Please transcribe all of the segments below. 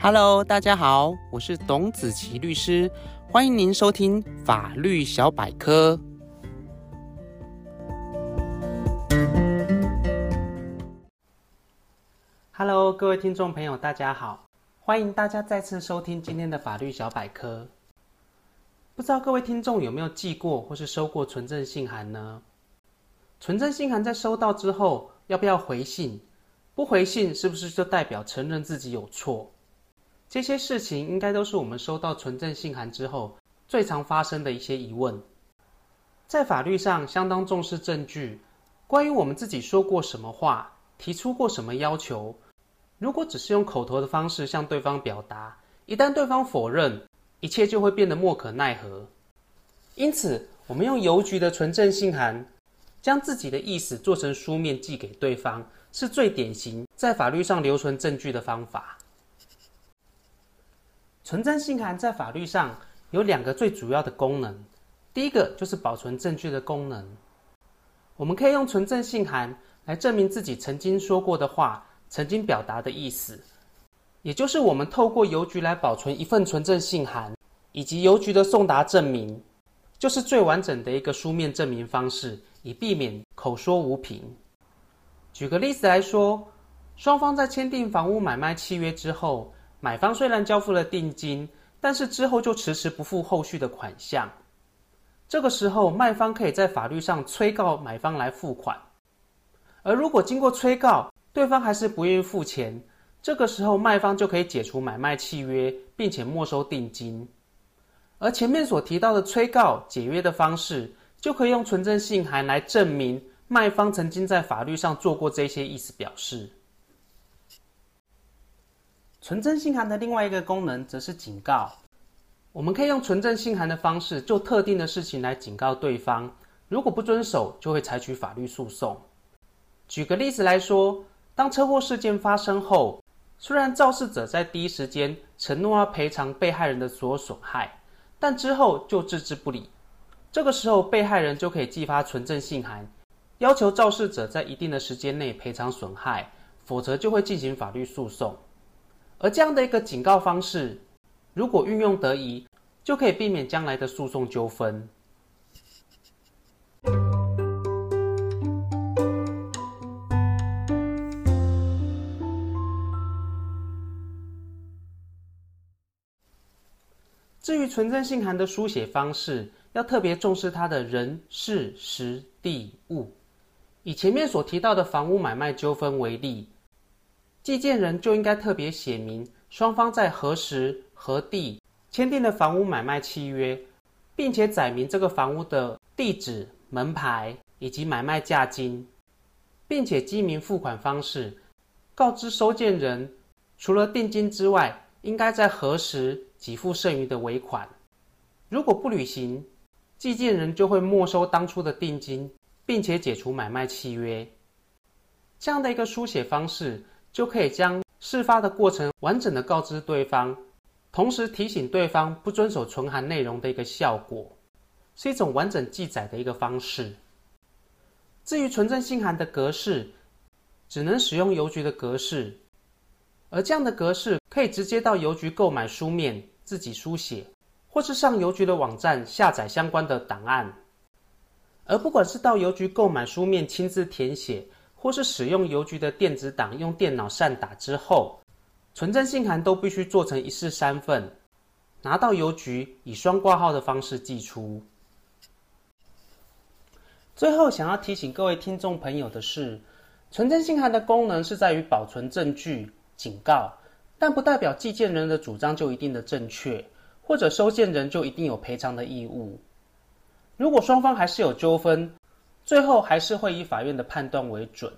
Hello，大家好，我是董子琪律师，欢迎您收听法律小百科。Hello，各位听众朋友，大家好，欢迎大家再次收听今天的法律小百科。不知道各位听众有没有寄过或是收过存证信函呢？存证信函在收到之后，要不要回信？不回信是不是就代表承认自己有错？这些事情应该都是我们收到存证信函之后最常发生的一些疑问。在法律上相当重视证据，关于我们自己说过什么话，提出过什么要求，如果只是用口头的方式向对方表达，一旦对方否认，一切就会变得莫可奈何。因此，我们用邮局的存证信函，将自己的意思做成书面寄给对方，是最典型在法律上留存证据的方法。存证信函在法律上有两个最主要的功能，第一个就是保存证据的功能。我们可以用存证信函来证明自己曾经说过的话，曾经表达的意思，也就是我们透过邮局来保存一份存证信函，以及邮局的送达证明，就是最完整的一个书面证明方式，以避免口说无凭。举个例子来说，双方在签订房屋买卖契约之后，买方虽然交付了定金，但是之后就迟迟不付后续的款项。这个时候，卖方可以在法律上催告买方来付款。而如果经过催告，对方还是不愿意付钱，这个时候卖方就可以解除买卖契约，并且没收定金。而前面所提到的催告解约的方式，就可以用存证信函来证明卖方曾经在法律上做过这些意思表示。存证信函的另外一个功能则是警告。我们可以用存证信函的方式，就特定的事情来警告对方，如果不遵守，就会采取法律诉讼。举个例子来说，当车祸事件发生后，虽然肇事者在第一时间承诺要赔偿被害人的所有损害，但之后就置之不理。这个时候，被害人就可以寄发存证信函，要求肇事者在一定的时间内赔偿损害，否则就会进行法律诉讼。而这样的一个警告方式，如果运用得宜，就可以避免将来的诉讼纠纷。至于存证信函的书写方式，要特别重视它的人、事、时、地、物。以前面所提到的房屋买卖纠纷为例。寄件人就应该特别写明双方在何时何地签订的房屋买卖契约，并且载明这个房屋的地址、门牌以及买卖价金，并且记明付款方式，告知收件人除了定金之外，应该在何时给付剩余的尾款。如果不履行，寄件人就会没收当初的定金，并且解除买卖契约。这样的一个书写方式。就可以将事发的过程完整的告知对方，同时提醒对方不遵守存函内容的一个效果，是一种完整记载的一个方式。至于存证信函的格式，只能使用邮局的格式，而这样的格式可以直接到邮局购买书面自己书写，或是上邮局的网站下载相关的档案。而不管是到邮局购买书面亲自填写，或是使用邮局的电子档，用电脑缮打之后，存证信函都必须做成一式三份，拿到邮局以双挂号的方式寄出。最后，想要提醒各位听众朋友的是，存证信函的功能是在于保存证据、警告，但不代表寄件人的主张就一定的正确，或者收件人就一定有赔偿的义务。如果双方还是有纠纷，最后还是会以法院的判断为准。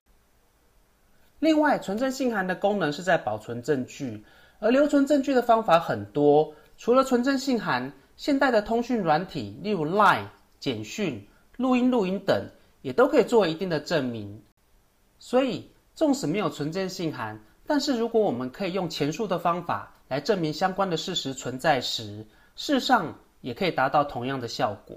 另外，存证信函的功能是在保存证据，而留存证据的方法很多。除了存证信函，现代的通讯软体，例如 Line、简讯、录音、录音等，也都可以作为一定的证明。所以，纵使没有存证信函，但是如果我们可以用前述的方法来证明相关的事实存在时，事实上也可以达到同样的效果。